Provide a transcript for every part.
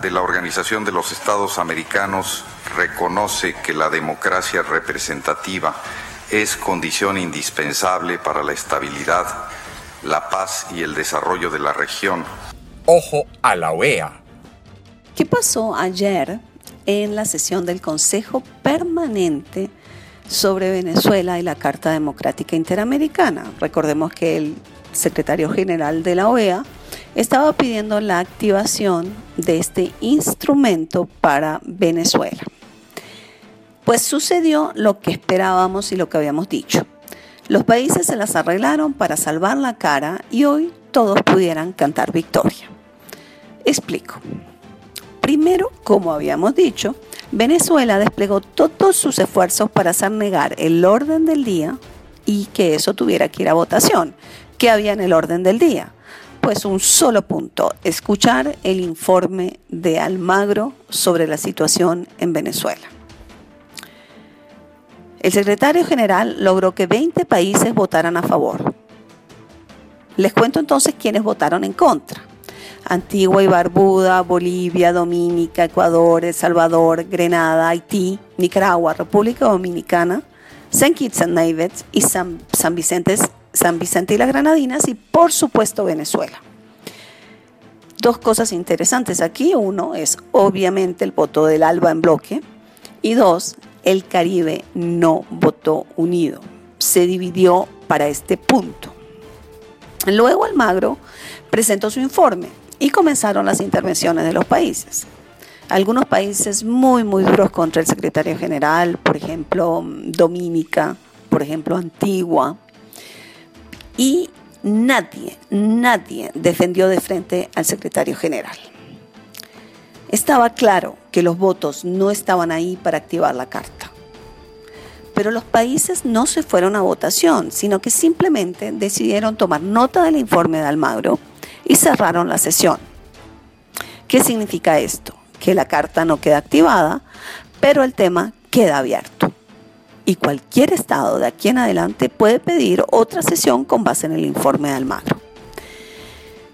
de la Organización de los Estados Americanos reconoce que la democracia representativa es condición indispensable para la estabilidad, la paz y el desarrollo de la región. Ojo a la OEA. ¿Qué pasó ayer en la sesión del Consejo Permanente sobre Venezuela y la Carta Democrática Interamericana? Recordemos que el secretario general de la OEA estaba pidiendo la activación de este instrumento para Venezuela. Pues sucedió lo que esperábamos y lo que habíamos dicho. Los países se las arreglaron para salvar la cara y hoy todos pudieran cantar victoria. Explico. Primero, como habíamos dicho, Venezuela desplegó todos sus esfuerzos para hacer negar el orden del día y que eso tuviera que ir a votación. ¿Qué había en el orden del día? Pues un solo punto, escuchar el informe de Almagro sobre la situación en Venezuela. El secretario general logró que 20 países votaran a favor. Les cuento entonces quiénes votaron en contra. Antigua y Barbuda, Bolivia, Dominica, Ecuador, El Salvador, Grenada, Haití, Nicaragua, República Dominicana, San Kitts and Nevis y San, Vicente, San Vicente y las Granadinas y por supuesto Venezuela. Dos cosas interesantes aquí. Uno es obviamente el voto del ALBA en bloque y dos, el Caribe no votó unido, se dividió para este punto. Luego Almagro presentó su informe y comenzaron las intervenciones de los países. Algunos países muy, muy duros contra el secretario general, por ejemplo, Dominica, por ejemplo, Antigua. Y nadie, nadie defendió de frente al secretario general. Estaba claro que los votos no estaban ahí para activar la carta. Pero los países no se fueron a votación, sino que simplemente decidieron tomar nota del informe de Almagro y cerraron la sesión. ¿Qué significa esto? Que la carta no queda activada, pero el tema queda abierto. Y cualquier estado de aquí en adelante puede pedir otra sesión con base en el informe de Almagro.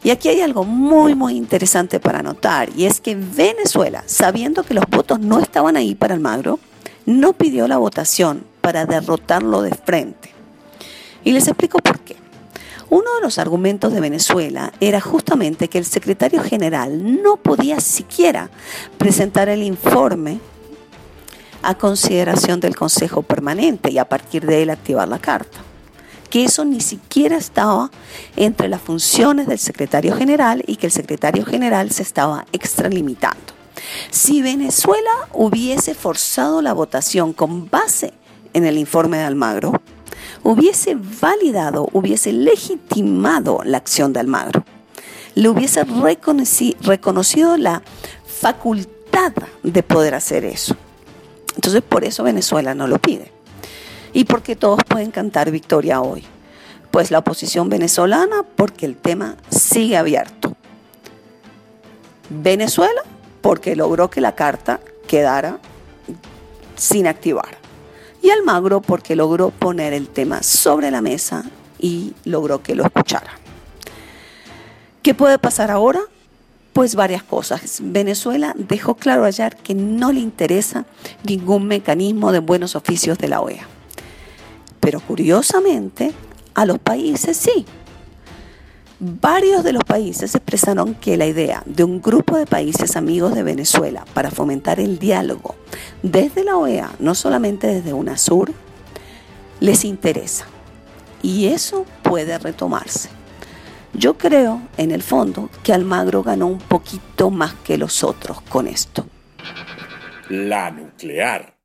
Y aquí hay algo muy, muy interesante para notar, y es que Venezuela, sabiendo que los votos no estaban ahí para Almagro, no pidió la votación para derrotarlo de frente. Y les explico por qué. Uno de los argumentos de Venezuela era justamente que el secretario general no podía siquiera presentar el informe a consideración del Consejo Permanente y a partir de él activar la carta que eso ni siquiera estaba entre las funciones del secretario general y que el secretario general se estaba extralimitando. Si Venezuela hubiese forzado la votación con base en el informe de Almagro, hubiese validado, hubiese legitimado la acción de Almagro, le hubiese reconocido la facultad de poder hacer eso. Entonces por eso Venezuela no lo pide y porque todos pueden cantar victoria hoy. Pues la oposición venezolana porque el tema sigue abierto. Venezuela porque logró que la carta quedara sin activar. Y Almagro porque logró poner el tema sobre la mesa y logró que lo escuchara. ¿Qué puede pasar ahora? Pues varias cosas. Venezuela dejó claro ayer que no le interesa ningún mecanismo de buenos oficios de la OEA. Pero curiosamente, a los países sí. Varios de los países expresaron que la idea de un grupo de países amigos de Venezuela para fomentar el diálogo desde la OEA, no solamente desde UNASUR, les interesa. Y eso puede retomarse. Yo creo, en el fondo, que Almagro ganó un poquito más que los otros con esto. La nuclear.